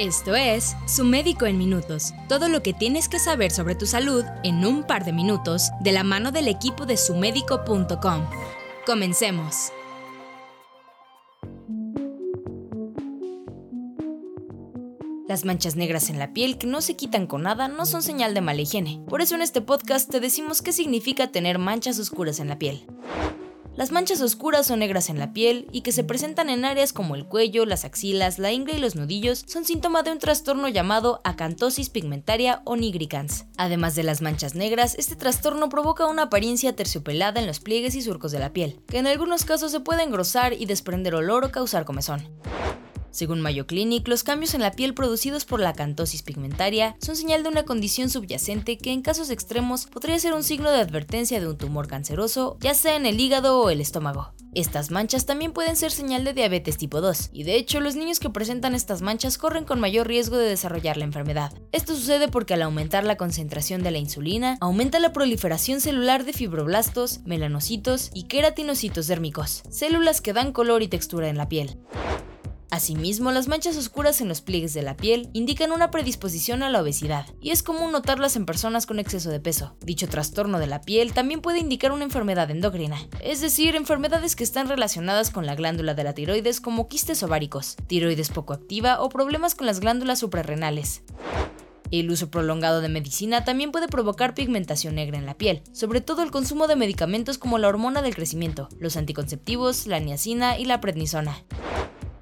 Esto es Su Médico en Minutos. Todo lo que tienes que saber sobre tu salud en un par de minutos de la mano del equipo de sumedico.com. Comencemos. Las manchas negras en la piel que no se quitan con nada no son señal de mala higiene. Por eso en este podcast te decimos qué significa tener manchas oscuras en la piel. Las manchas oscuras o negras en la piel y que se presentan en áreas como el cuello, las axilas, la ingle y los nudillos son síntoma de un trastorno llamado acantosis pigmentaria o nigricans. Además de las manchas negras, este trastorno provoca una apariencia terciopelada en los pliegues y surcos de la piel, que en algunos casos se puede engrosar y desprender olor o causar comezón. Según Mayo Clinic, los cambios en la piel producidos por la acantosis pigmentaria son señal de una condición subyacente que en casos extremos podría ser un signo de advertencia de un tumor canceroso, ya sea en el hígado o el estómago. Estas manchas también pueden ser señal de diabetes tipo 2, y de hecho los niños que presentan estas manchas corren con mayor riesgo de desarrollar la enfermedad. Esto sucede porque al aumentar la concentración de la insulina, aumenta la proliferación celular de fibroblastos, melanocitos y queratinocitos dérmicos, células que dan color y textura en la piel. Asimismo, las manchas oscuras en los pliegues de la piel indican una predisposición a la obesidad, y es común notarlas en personas con exceso de peso. Dicho trastorno de la piel también puede indicar una enfermedad endocrina, es decir, enfermedades que están relacionadas con la glándula de la tiroides como quistes ováricos, tiroides poco activa o problemas con las glándulas suprarrenales. El uso prolongado de medicina también puede provocar pigmentación negra en la piel, sobre todo el consumo de medicamentos como la hormona del crecimiento, los anticonceptivos, la niacina y la prednisona.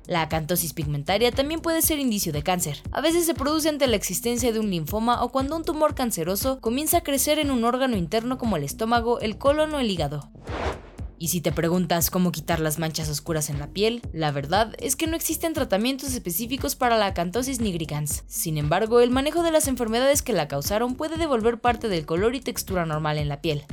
La acantosis pigmentaria también puede ser indicio de cáncer. A veces se produce ante la existencia de un linfoma o cuando un tumor canceroso comienza a crecer en un órgano interno como el estómago, el colon o el hígado. Y si te preguntas cómo quitar las manchas oscuras en la piel, la verdad es que no existen tratamientos específicos para la acantosis nigricans. Sin embargo, el manejo de las enfermedades que la causaron puede devolver parte del color y textura normal en la piel.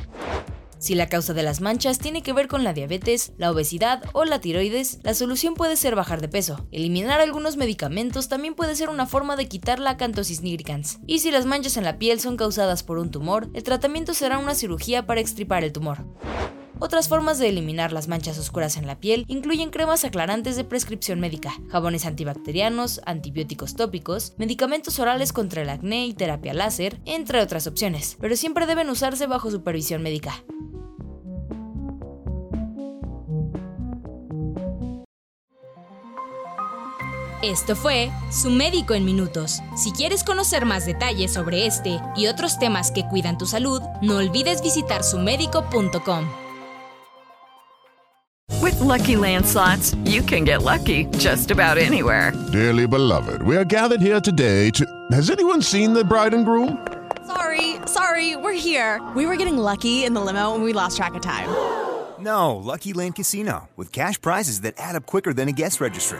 Si la causa de las manchas tiene que ver con la diabetes, la obesidad o la tiroides, la solución puede ser bajar de peso. Eliminar algunos medicamentos también puede ser una forma de quitar la acantosis nigricans. Y si las manchas en la piel son causadas por un tumor, el tratamiento será una cirugía para extirpar el tumor. Otras formas de eliminar las manchas oscuras en la piel incluyen cremas aclarantes de prescripción médica, jabones antibacterianos, antibióticos tópicos, medicamentos orales contra el acné y terapia láser, entre otras opciones, pero siempre deben usarse bajo supervisión médica. Esto fue Su Médico en Minutos. Si quieres conocer más detalles sobre este y otros temas que cuidan tu salud, no olvides visitar sumedico.com. With Lucky Land slots, you can get lucky just about anywhere. Dearly beloved, we are gathered here today to. Has anyone seen the bride and groom? Sorry, sorry, we're here. We were getting lucky in the limo and we lost track of time. No, Lucky Land Casino, with cash prizes that add up quicker than a guest registry.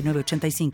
906985.